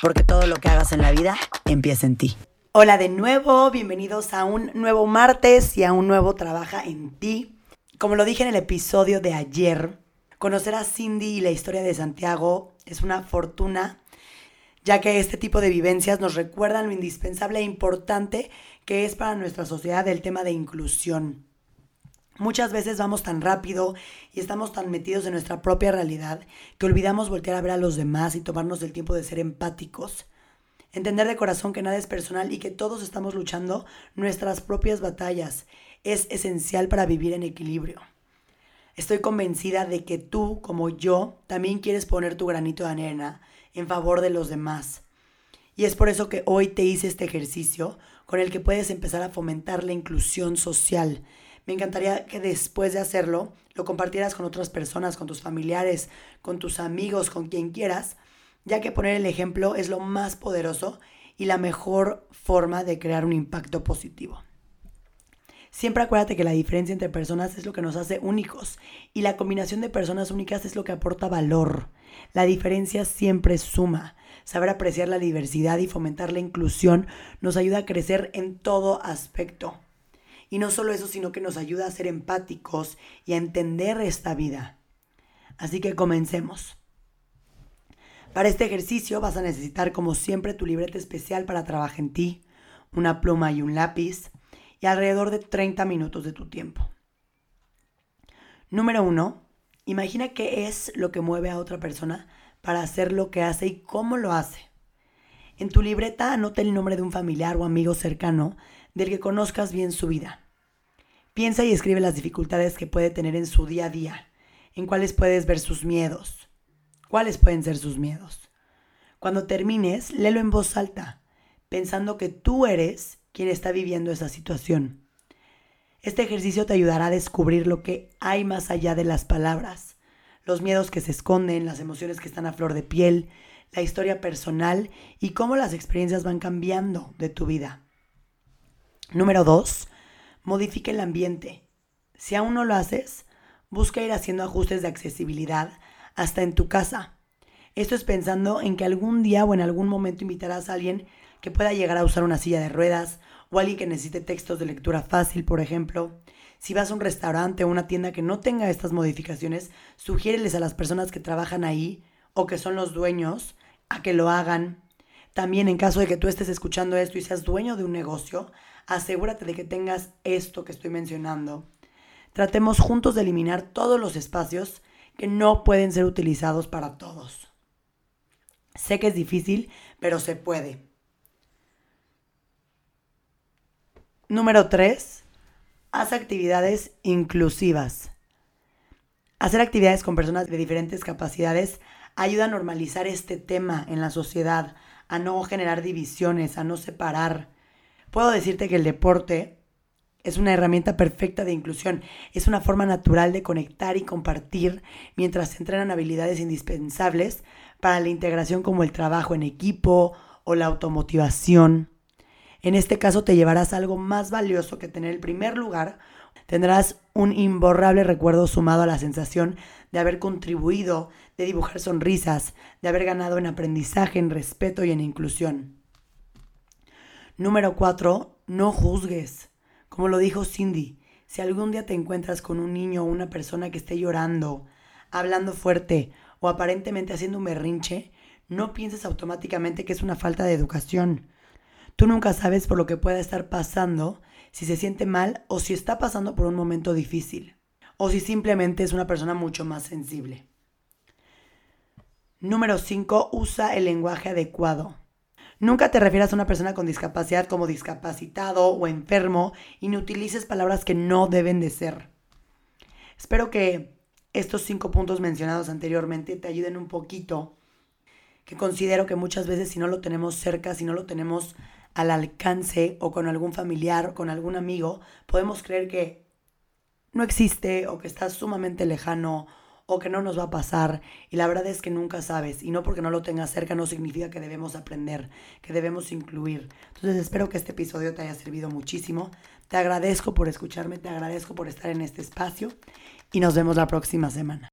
porque todo lo que hagas en la vida empieza en ti. Hola de nuevo, bienvenidos a un nuevo martes y a un nuevo Trabaja en ti. Como lo dije en el episodio de ayer, conocer a Cindy y la historia de Santiago es una fortuna, ya que este tipo de vivencias nos recuerdan lo indispensable e importante que es para nuestra sociedad el tema de inclusión. Muchas veces vamos tan rápido y estamos tan metidos en nuestra propia realidad que olvidamos voltear a ver a los demás y tomarnos el tiempo de ser empáticos. Entender de corazón que nada es personal y que todos estamos luchando nuestras propias batallas es esencial para vivir en equilibrio. Estoy convencida de que tú, como yo, también quieres poner tu granito de arena en favor de los demás. Y es por eso que hoy te hice este ejercicio con el que puedes empezar a fomentar la inclusión social me encantaría que después de hacerlo lo compartieras con otras personas, con tus familiares, con tus amigos, con quien quieras, ya que poner el ejemplo es lo más poderoso y la mejor forma de crear un impacto positivo. Siempre acuérdate que la diferencia entre personas es lo que nos hace únicos y la combinación de personas únicas es lo que aporta valor. La diferencia siempre suma. Saber apreciar la diversidad y fomentar la inclusión nos ayuda a crecer en todo aspecto. Y no solo eso, sino que nos ayuda a ser empáticos y a entender esta vida. Así que comencemos. Para este ejercicio vas a necesitar como siempre tu libreta especial para trabajar en ti, una pluma y un lápiz y alrededor de 30 minutos de tu tiempo. Número 1. Imagina qué es lo que mueve a otra persona para hacer lo que hace y cómo lo hace. En tu libreta anota el nombre de un familiar o amigo cercano del que conozcas bien su vida. Piensa y escribe las dificultades que puede tener en su día a día, en cuáles puedes ver sus miedos. ¿Cuáles pueden ser sus miedos? Cuando termines, léelo en voz alta, pensando que tú eres quien está viviendo esa situación. Este ejercicio te ayudará a descubrir lo que hay más allá de las palabras, los miedos que se esconden, las emociones que están a flor de piel, la historia personal y cómo las experiencias van cambiando de tu vida. Número 2. Modifica el ambiente. Si aún no lo haces, busca ir haciendo ajustes de accesibilidad hasta en tu casa. Esto es pensando en que algún día o en algún momento invitarás a alguien que pueda llegar a usar una silla de ruedas o alguien que necesite textos de lectura fácil, por ejemplo. Si vas a un restaurante o una tienda que no tenga estas modificaciones, sugiéreles a las personas que trabajan ahí o que son los dueños a que lo hagan. También en caso de que tú estés escuchando esto y seas dueño de un negocio, asegúrate de que tengas esto que estoy mencionando. Tratemos juntos de eliminar todos los espacios que no pueden ser utilizados para todos. Sé que es difícil, pero se puede. Número 3. Haz actividades inclusivas. Hacer actividades con personas de diferentes capacidades ayuda a normalizar este tema en la sociedad, a no generar divisiones, a no separar puedo decirte que el deporte es una herramienta perfecta de inclusión. Es una forma natural de conectar y compartir mientras se entrenan habilidades indispensables para la integración como el trabajo en equipo o la automotivación. En este caso te llevarás algo más valioso que tener el primer lugar. Tendrás un imborrable recuerdo sumado a la sensación de haber contribuido, de dibujar sonrisas, de haber ganado en aprendizaje, en respeto y en inclusión. Número 4. No juzgues. Como lo dijo Cindy, si algún día te encuentras con un niño o una persona que esté llorando, hablando fuerte o aparentemente haciendo un berrinche, no pienses automáticamente que es una falta de educación. Tú nunca sabes por lo que pueda estar pasando, si se siente mal o si está pasando por un momento difícil, o si simplemente es una persona mucho más sensible. Número 5. Usa el lenguaje adecuado. Nunca te refieras a una persona con discapacidad como discapacitado o enfermo y no utilices palabras que no deben de ser. Espero que estos cinco puntos mencionados anteriormente te ayuden un poquito, que considero que muchas veces si no lo tenemos cerca, si no lo tenemos al alcance o con algún familiar o con algún amigo, podemos creer que no existe o que está sumamente lejano o que no nos va a pasar. Y la verdad es que nunca sabes. Y no porque no lo tengas cerca no significa que debemos aprender, que debemos incluir. Entonces espero que este episodio te haya servido muchísimo. Te agradezco por escucharme, te agradezco por estar en este espacio y nos vemos la próxima semana.